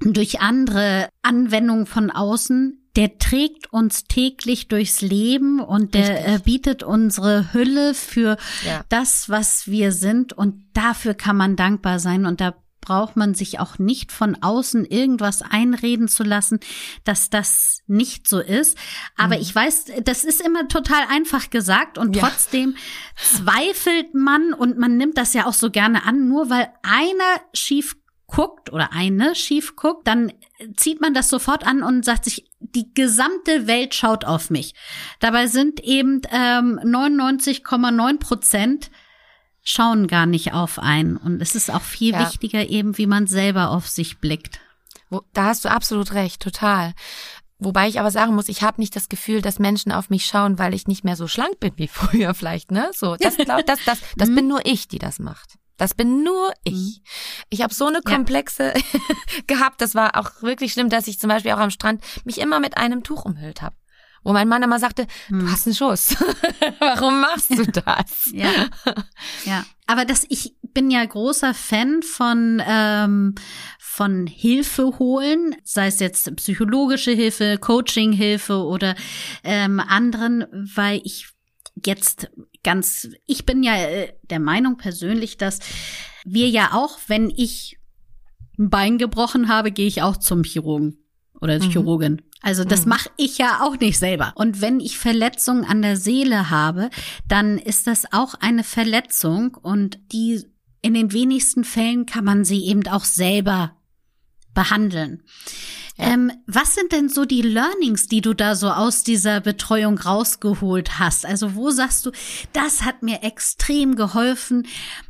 durch andere Anwendungen von außen, der trägt uns täglich durchs Leben und der äh, bietet unsere Hülle für ja. das, was wir sind und dafür kann man dankbar sein und da braucht man sich auch nicht von außen irgendwas einreden zu lassen, dass das nicht so ist. Aber mhm. ich weiß, das ist immer total einfach gesagt und ja. trotzdem zweifelt man und man nimmt das ja auch so gerne an, nur weil einer schief guckt oder eine schief guckt, dann zieht man das sofort an und sagt sich, die gesamte Welt schaut auf mich. Dabei sind eben ähm, 99,9 Prozent schauen gar nicht auf einen. Und es ist auch viel ja. wichtiger eben, wie man selber auf sich blickt. Da hast du absolut recht, total. Wobei ich aber sagen muss, ich habe nicht das Gefühl, dass Menschen auf mich schauen, weil ich nicht mehr so schlank bin wie <laughs> früher vielleicht, ne? So, das glaub, das das das <laughs> mhm. bin nur ich, die das macht. Das bin nur ich. Mhm. Ich habe so eine komplexe ja. <laughs> gehabt. Das war auch wirklich schlimm, dass ich zum Beispiel auch am Strand mich immer mit einem Tuch umhüllt habe. Wo mein Mann immer sagte, hm. du hast einen Schuss. <laughs> Warum machst du das? <laughs> ja. ja. Aber das, ich bin ja großer Fan von, ähm, von Hilfe holen, sei es jetzt psychologische Hilfe, Coaching-Hilfe oder ähm, anderen, weil ich jetzt ganz, ich bin ja äh, der Meinung persönlich, dass wir ja auch, wenn ich ein Bein gebrochen habe, gehe ich auch zum Chirurgen oder mhm. Chirurgin. Also das mhm. mache ich ja auch nicht selber. Und wenn ich Verletzungen an der Seele habe, dann ist das auch eine Verletzung und die in den wenigsten Fällen kann man sie eben auch selber behandeln. Ähm, was sind denn so die Learnings, die du da so aus dieser Betreuung rausgeholt hast? Also wo sagst du, das hat mir extrem geholfen,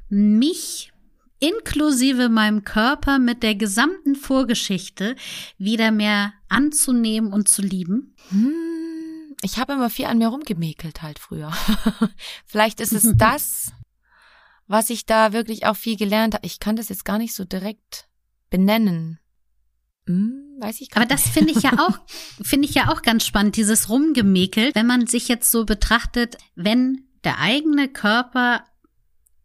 mich inklusive meinem Körper mit der gesamten Vorgeschichte wieder mehr anzunehmen und zu lieben? Hm, ich habe immer viel an mir rumgemäkelt halt früher. <laughs> Vielleicht ist es <laughs> das, was ich da wirklich auch viel gelernt habe. Ich kann das jetzt gar nicht so direkt benennen. Hm, weiß ich Aber das finde ich ja <laughs> auch, finde ich ja auch ganz spannend, dieses Rumgemäkel, wenn man sich jetzt so betrachtet, wenn der eigene Körper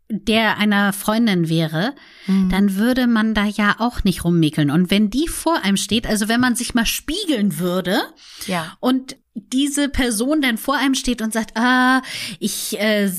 der einer Freundin wäre, mhm. dann würde man da ja auch nicht rummäkeln. Und wenn die vor einem steht, also wenn man sich mal spiegeln würde ja. und diese Person dann vor einem steht und sagt, ah, ich äh,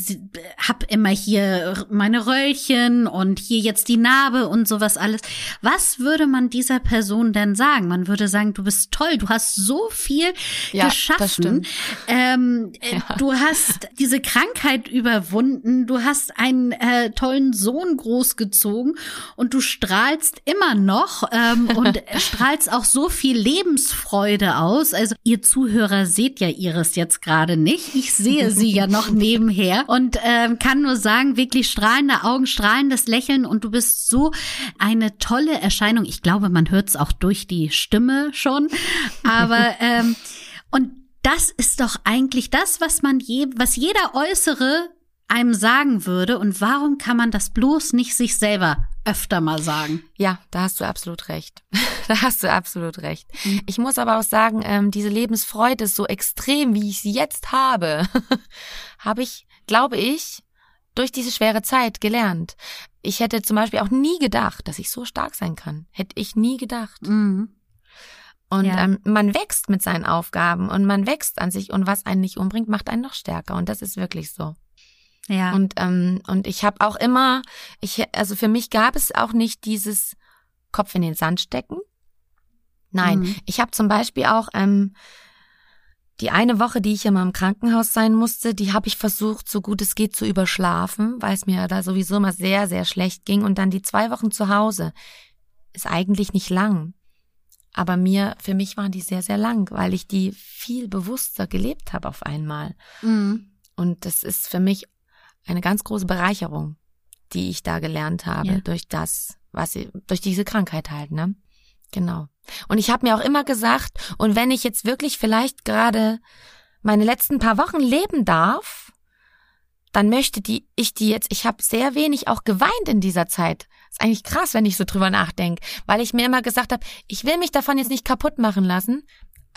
hab immer hier meine Röllchen und hier jetzt die Narbe und sowas alles. Was würde man dieser Person denn sagen? Man würde sagen, du bist toll, du hast so viel ja, geschaffen. Ähm, äh, ja. Du hast diese Krankheit überwunden, du hast einen äh, tollen Sohn großgezogen und du strahlst immer noch ähm, und <laughs> strahlst auch so viel Lebensfreude aus. Also ihr Zuhörer seht ja Iris jetzt gerade nicht. Ich sehe sie ja noch nebenher und ähm, kann nur sagen, wirklich strahlende Augen, strahlendes Lächeln und du bist so eine tolle Erscheinung. Ich glaube, man hört es auch durch die Stimme schon. Aber <laughs> ähm, und das ist doch eigentlich das, was man je, was jeder Äußere einem sagen würde. Und warum kann man das bloß nicht sich selber öfter mal sagen? Ja, da hast du absolut recht. <laughs> da hast du absolut recht. Mhm. Ich muss aber auch sagen, ähm, diese Lebensfreude ist so extrem, wie ich sie jetzt habe, <laughs> habe ich, glaube ich, durch diese schwere Zeit gelernt. Ich hätte zum Beispiel auch nie gedacht, dass ich so stark sein kann. Hätte ich nie gedacht. Mhm. Und ja. ähm, man wächst mit seinen Aufgaben und man wächst an sich und was einen nicht umbringt, macht einen noch stärker. Und das ist wirklich so. Ja. Und ähm, und ich habe auch immer, ich also für mich gab es auch nicht dieses Kopf in den Sand stecken. Nein, mhm. ich habe zum Beispiel auch ähm, die eine Woche, die ich immer im Krankenhaus sein musste, die habe ich versucht, so gut es geht zu überschlafen, weil es mir da sowieso immer sehr, sehr schlecht ging. Und dann die zwei Wochen zu Hause ist eigentlich nicht lang. Aber mir, für mich waren die sehr, sehr lang, weil ich die viel bewusster gelebt habe auf einmal. Mhm. Und das ist für mich eine ganz große Bereicherung, die ich da gelernt habe Ja. durch das, was ich, durch diese Krankheit halt, ne? Genau. Und ich habe mir auch immer gesagt, und wenn ich jetzt wirklich vielleicht gerade meine letzten paar Wochen leben darf, dann möchte die ich die jetzt, ich habe sehr wenig auch geweint in dieser Zeit. Ist eigentlich krass, wenn ich so drüber nachdenke, weil ich mir immer gesagt habe, ich will mich davon jetzt nicht kaputt machen lassen.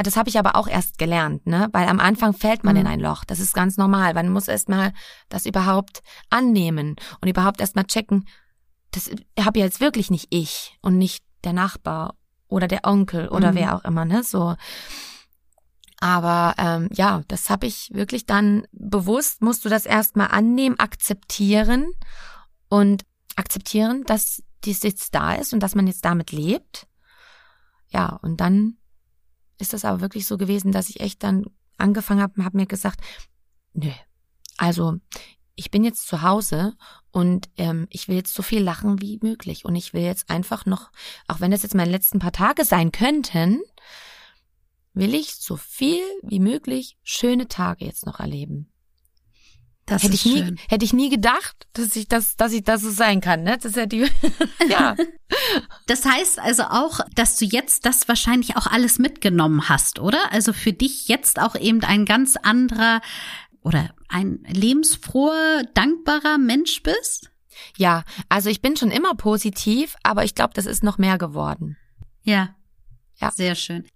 Das habe ich aber auch erst gelernt, ne? Weil am Anfang fällt man Mhm. in ein Loch. Das ist ganz normal. Man muss erst mal das überhaupt annehmen und überhaupt erst mal checken, das habe ja jetzt wirklich nicht ich und nicht der Nachbar oder der Onkel oder Mhm. wer auch immer, ne? So. Aber ähm, ja, das habe ich wirklich dann bewusst, musst du das erstmal annehmen, akzeptieren und akzeptieren, dass dies jetzt da ist und dass man jetzt damit lebt. Ja, und dann ist das aber wirklich so gewesen, dass ich echt dann angefangen habe und habe mir gesagt, nö, also ich bin jetzt zu Hause und ähm, ich will jetzt so viel lachen wie möglich und ich will jetzt einfach noch, auch wenn das jetzt meine letzten paar Tage sein könnten, will ich so viel wie möglich schöne Tage jetzt noch erleben. Das hätte ich nie, schön. hätte ich nie gedacht, dass ich das, dass ich das so sein kann, ne? Das ist ja die, <laughs> ja. Das heißt also auch, dass du jetzt das wahrscheinlich auch alles mitgenommen hast, oder? Also für dich jetzt auch eben ein ganz anderer oder ein lebensfroher, dankbarer Mensch bist? Ja, also ich bin schon immer positiv, aber ich glaube, das ist noch mehr geworden. Ja. Ja. Sehr schön.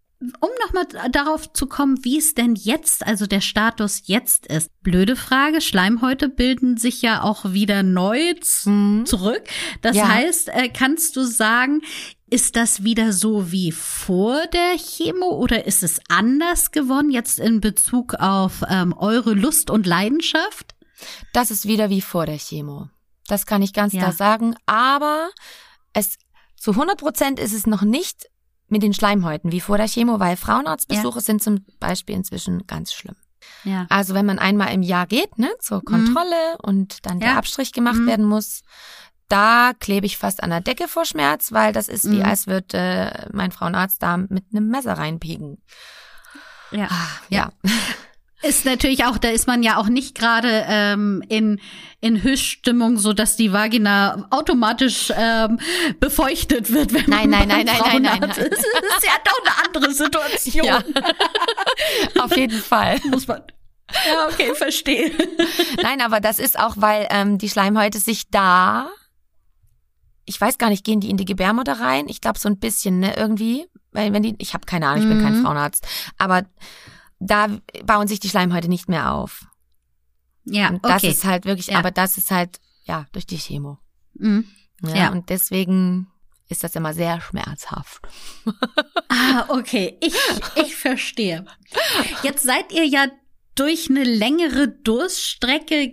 Um nochmal darauf zu kommen, wie es denn jetzt, also der Status jetzt ist. Blöde Frage, Schleimhäute bilden sich ja auch wieder neu Mhm. zurück. Das Ja. heißt, äh, kannst du sagen, ist das wieder so wie vor der Chemo oder ist es anders geworden jetzt in Bezug auf ähm, eure Lust und Leidenschaft? Das ist wieder wie vor der Chemo. Das kann ich ganz Ja. klar sagen. Aber es zu 100 Prozent ist es noch nicht mit den Schleimhäuten wie vor der Chemo, weil Frauenarztbesuche sind zum Beispiel inzwischen ganz schlimm. Ja. Also wenn man einmal im Jahr geht, ne, zur Kontrolle und dann der Ja. Abstrich gemacht Mhm. werden muss, da klebe ich fast an der Decke vor Schmerz, weil das ist wie, Mhm. als würde mein Frauenarzt da mit einem Messer reinpieken. Ja. Ah, ja. Ist natürlich auch, da ist man ja auch nicht gerade ähm, in, in Höchststimmung, so dass die Vagina automatisch ähm, befeuchtet wird, wenn Nein, man nein, nein, nein, nein, nein, nein. ist. Das ist ja doch eine andere Situation. Ja. Auf jeden Fall. Muss man. Ja, okay, verstehe. Nein, aber das ist auch, weil ähm, die Schleimhäute sich da, ich weiß gar nicht, gehen die in die Gebärmutter rein? Ich glaube so ein bisschen, ne, irgendwie. Weil wenn die, ich habe keine Ahnung, ich bin kein Mhm. Frauenarzt, aber da bauen sich die Schleimhäute nicht mehr auf. Ja, Und das okay. ist halt wirklich, Ja. aber das ist halt, ja, durch die Chemo. Mhm. Ja, Ja. Und deswegen ist das immer sehr schmerzhaft. <laughs> Ah, okay. Ich, ich verstehe. Jetzt seid ihr ja durch eine längere Durststrecke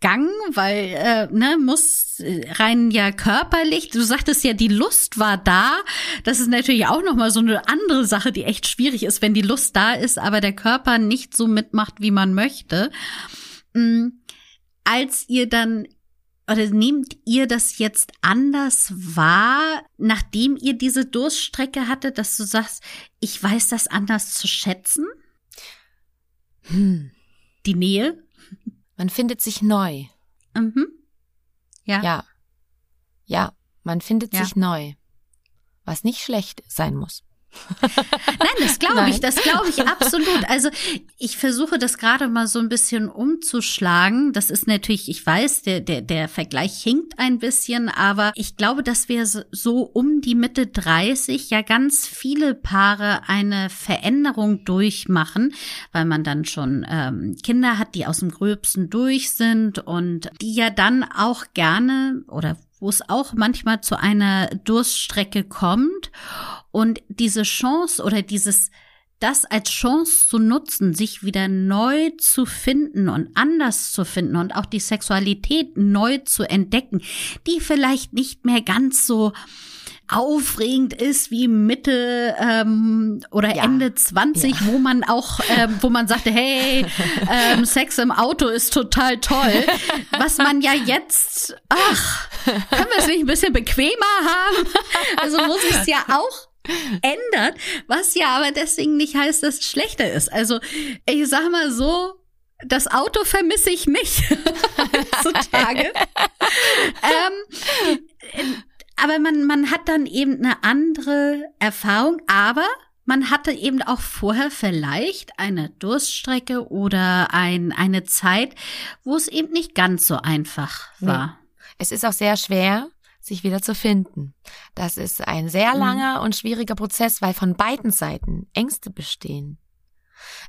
gegangen, weil, äh, ne, muss rein ja körperlich. Du sagtest ja, die Lust war da. Das ist natürlich auch nochmal so eine andere Sache, die echt schwierig ist, wenn die Lust da ist, aber der Körper nicht so mitmacht, wie man möchte. Mm, Als ihr dann oder nehmt ihr das jetzt anders wahr, nachdem ihr diese Durststrecke hattet, dass du sagst, ich weiß das anders zu schätzen? Hm. Die Nähe? Man findet sich neu. Mhm. Ja. Ja. Ja, man findet Ja. sich neu. Was nicht schlecht sein muss. Nein, das glaube ich, das glaube ich absolut. Also ich versuche das gerade mal so ein bisschen umzuschlagen. Das ist natürlich, ich weiß, der, der, der Vergleich hinkt ein bisschen, aber ich glaube, dass wir so- so um die Mitte 30 ja ganz viele Paare eine Veränderung durchmachen, weil man dann schon ähm, Kinder hat, die aus dem Gröbsten durch sind und die ja dann auch gerne oder wo es auch manchmal zu einer Durststrecke kommt und diese Chance oder dieses, das als Chance zu nutzen, sich wieder neu zu finden und anders zu finden und auch die Sexualität neu zu entdecken, die vielleicht nicht mehr ganz so aufregend ist wie Mitte ähm, oder Ja. Ende 20, Ja. wo man auch, ähm, wo man sagte, hey, ähm, Sex im Auto ist total toll. Was man ja jetzt, ach, können wir es nicht ein bisschen bequemer haben? Also wo sich es ja auch <laughs> ändert, was ja aber deswegen nicht heißt, dass es schlechter ist. Also ich sag mal so, das Auto vermisse ich nicht <laughs> heutzutage. <laughs> ähm, aber man, man hat dann eben eine andere Erfahrung, aber man hatte eben auch vorher vielleicht eine Durststrecke oder ein, eine Zeit, wo es eben nicht ganz so einfach Nee. war. Es ist auch sehr schwer, sich wieder zu finden. Das ist ein sehr Mhm. langer und schwieriger Prozess, weil von beiden Seiten Ängste bestehen.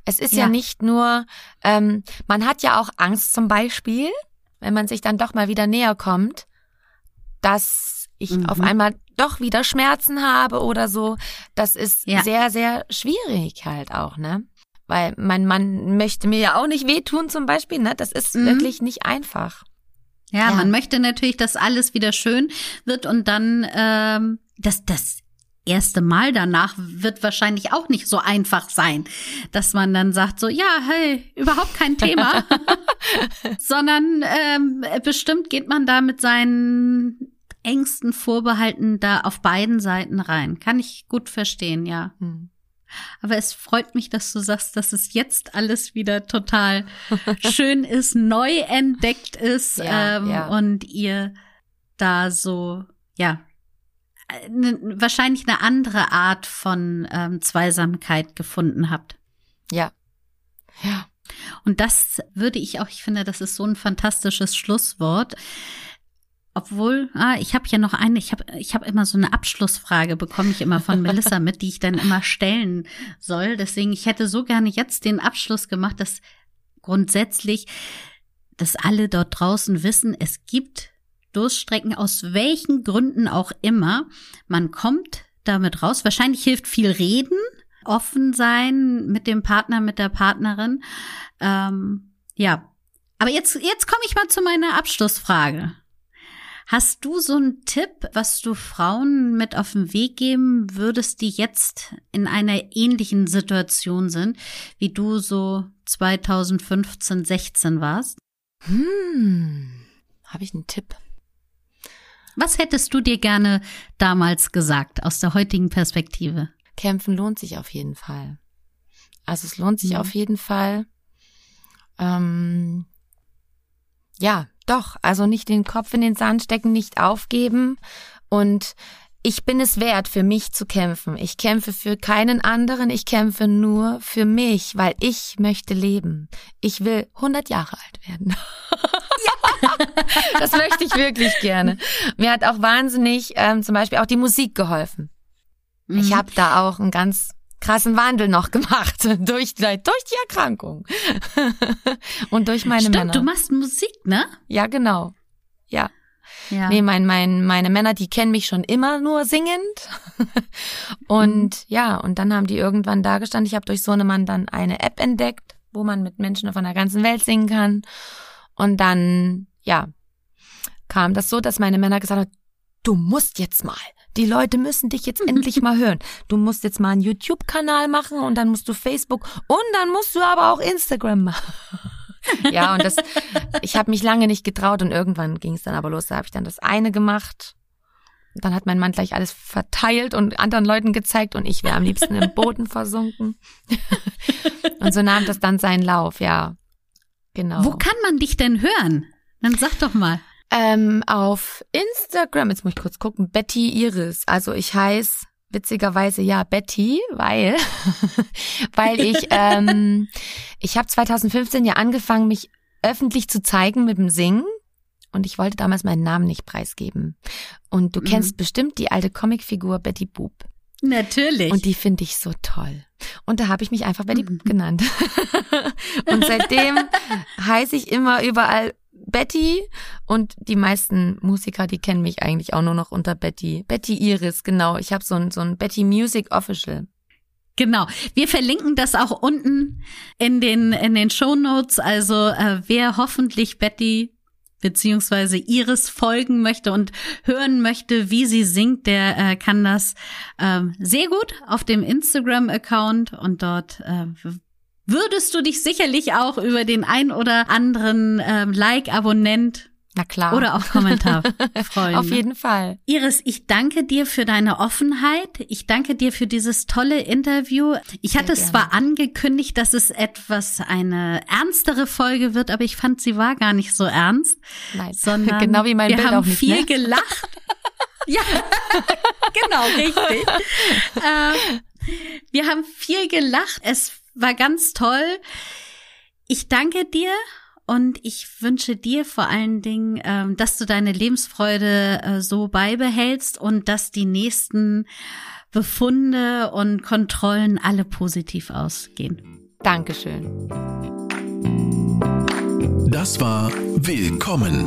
Es ist ja, Ja. nicht nur, ähm, man hat ja auch Angst zum Beispiel, wenn man sich dann doch mal wieder näher kommt, dass ich Mhm. auf einmal doch wieder Schmerzen habe oder so. Das ist Ja. sehr, sehr schwierig halt auch, ne? Weil mein Mann möchte mir ja auch nicht wehtun zum Beispiel, ne? Das ist Mhm. wirklich nicht einfach. Ja, Ja. man möchte natürlich, dass alles wieder schön wird und dann ähm, das das erste Mal danach wird wahrscheinlich auch nicht so einfach sein, dass man dann sagt so ja hey überhaupt kein Thema, <laughs> sondern ähm, bestimmt geht man da mit seinen Ängsten Vorbehalten da auf beiden Seiten rein. Kann ich gut verstehen, ja. Hm. Aber es freut mich, dass du sagst, dass es jetzt alles wieder total schön ist, neu entdeckt ist Ja, ähm, ja. und ihr da so, ja, ne, wahrscheinlich eine andere Art von ähm, Zweisamkeit gefunden habt. Ja. Ja. Und das würde ich auch, ich finde, das ist so ein fantastisches Schlusswort. Obwohl, ah, ich habe ja noch eine, ich habe ich hab immer so eine Abschlussfrage, bekomme ich immer von Melissa mit, die ich dann immer stellen soll. Deswegen, ich hätte so gerne jetzt den Abschluss gemacht, dass grundsätzlich, dass alle dort draußen wissen, es gibt Durststrecken, aus welchen Gründen auch immer. Man kommt damit raus. Wahrscheinlich hilft viel reden, offen sein mit dem Partner, mit der Partnerin. Ähm, ja, aber jetzt, jetzt komme ich mal zu meiner Abschlussfrage. Hast du so einen Tipp, was du Frauen mit auf den Weg geben würdest, die jetzt in einer ähnlichen Situation sind, wie du so 2015, 16 warst? Hm. Habe ich einen Tipp? Was hättest du dir gerne damals gesagt aus der heutigen Perspektive? Kämpfen lohnt sich auf jeden Fall. Also es lohnt sich Mhm. auf jeden Fall. Ähm, ja, doch. Also nicht den Kopf in den Sand stecken, nicht aufgeben. Und ich bin es wert, für mich zu kämpfen. Ich kämpfe für keinen anderen. Ich kämpfe nur für mich, weil ich möchte leben. Ich will 100 Jahre alt werden. <laughs> das möchte ich wirklich gerne. Mir hat auch wahnsinnig ähm, zum Beispiel auch die Musik geholfen. Ich Mhm. habe da auch einen ganz krassen Wandel noch <laughs> gemacht durch, durch die Erkrankung <laughs> und durch meine Stimmt, Männer. du machst Musik, ne? ja, genau. Ja. Ja. Nee, mein, mein, meine Männer, die kennen mich schon immer nur singend. <laughs> und ja, und dann haben die irgendwann da gestanden. Ich habe durch Sohnemann dann eine App entdeckt, wo man mit Menschen von der ganzen Welt singen kann. Und dann, ja, kam das so, dass meine Männer gesagt haben, du musst jetzt mal. Die Leute müssen dich jetzt endlich mal <laughs> hören. Du musst jetzt mal einen YouTube-Kanal machen und dann musst du Facebook und dann musst du aber auch Instagram machen. <laughs> ja, und das, ich habe mich lange nicht getraut und irgendwann ging es dann aber los. Da habe ich dann das eine gemacht. Dann hat mein Mann gleich alles verteilt und anderen Leuten gezeigt und ich wäre am liebsten im Boden versunken. <laughs> und so nahm das dann seinen Lauf, ja. Genau. Wo kann man dich denn hören? Dann sag doch mal. Ähm, auf Instagram, jetzt muss ich kurz gucken, Betty Iris. Also ich heiße witzigerweise ja Betty, weil <laughs> weil ich <laughs> ähm, ich habe 2015 ja angefangen, mich öffentlich zu zeigen mit dem Singen und ich wollte damals meinen Namen nicht preisgeben. Und du Mhm. kennst bestimmt die alte Comicfigur Betty Boop Natürlich. und die finde ich so toll. Und da habe ich mich einfach Betty Mhm. Boop genannt. <laughs> und seitdem heiße ich immer überall Betty und die meisten Musiker, die kennen mich eigentlich auch nur noch unter Betty. Betty Iris, genau. Ich habe so ein, so ein Betty Music Official. Genau. Wir verlinken das auch unten in den, in den Show Notes. Also, äh, wer hoffentlich Betty beziehungsweise Iris folgen möchte und hören möchte, wie sie singt, der äh, kann das ähm, sehr gut auf dem Instagram-Account und dort äh, würdest du dich sicherlich auch über den ein oder anderen ähm, Like-Abonnent na klar. Oder auch Kommentar <laughs> freuen. Auf jeden Fall. Iris, ich danke dir für deine Offenheit. Ich danke dir für dieses tolle Interview. Ich Sehr hatte gerne. zwar angekündigt, dass es etwas eine ernstere Folge wird, aber ich fand, sie war gar nicht so ernst. Nein, sondern <laughs> genau wie mein wir Bild haben auch nicht, viel ne? gelacht. <laughs> ja, genau, richtig. ähm, wir haben viel gelacht. Es war ganz toll. Ich danke dir und ich wünsche dir vor allen Dingen, ähm, dass du deine Lebensfreude äh, so beibehältst und dass die nächsten Befunde und Kontrollen alle positiv ausgehen. Dankeschön. Das war Willkommen,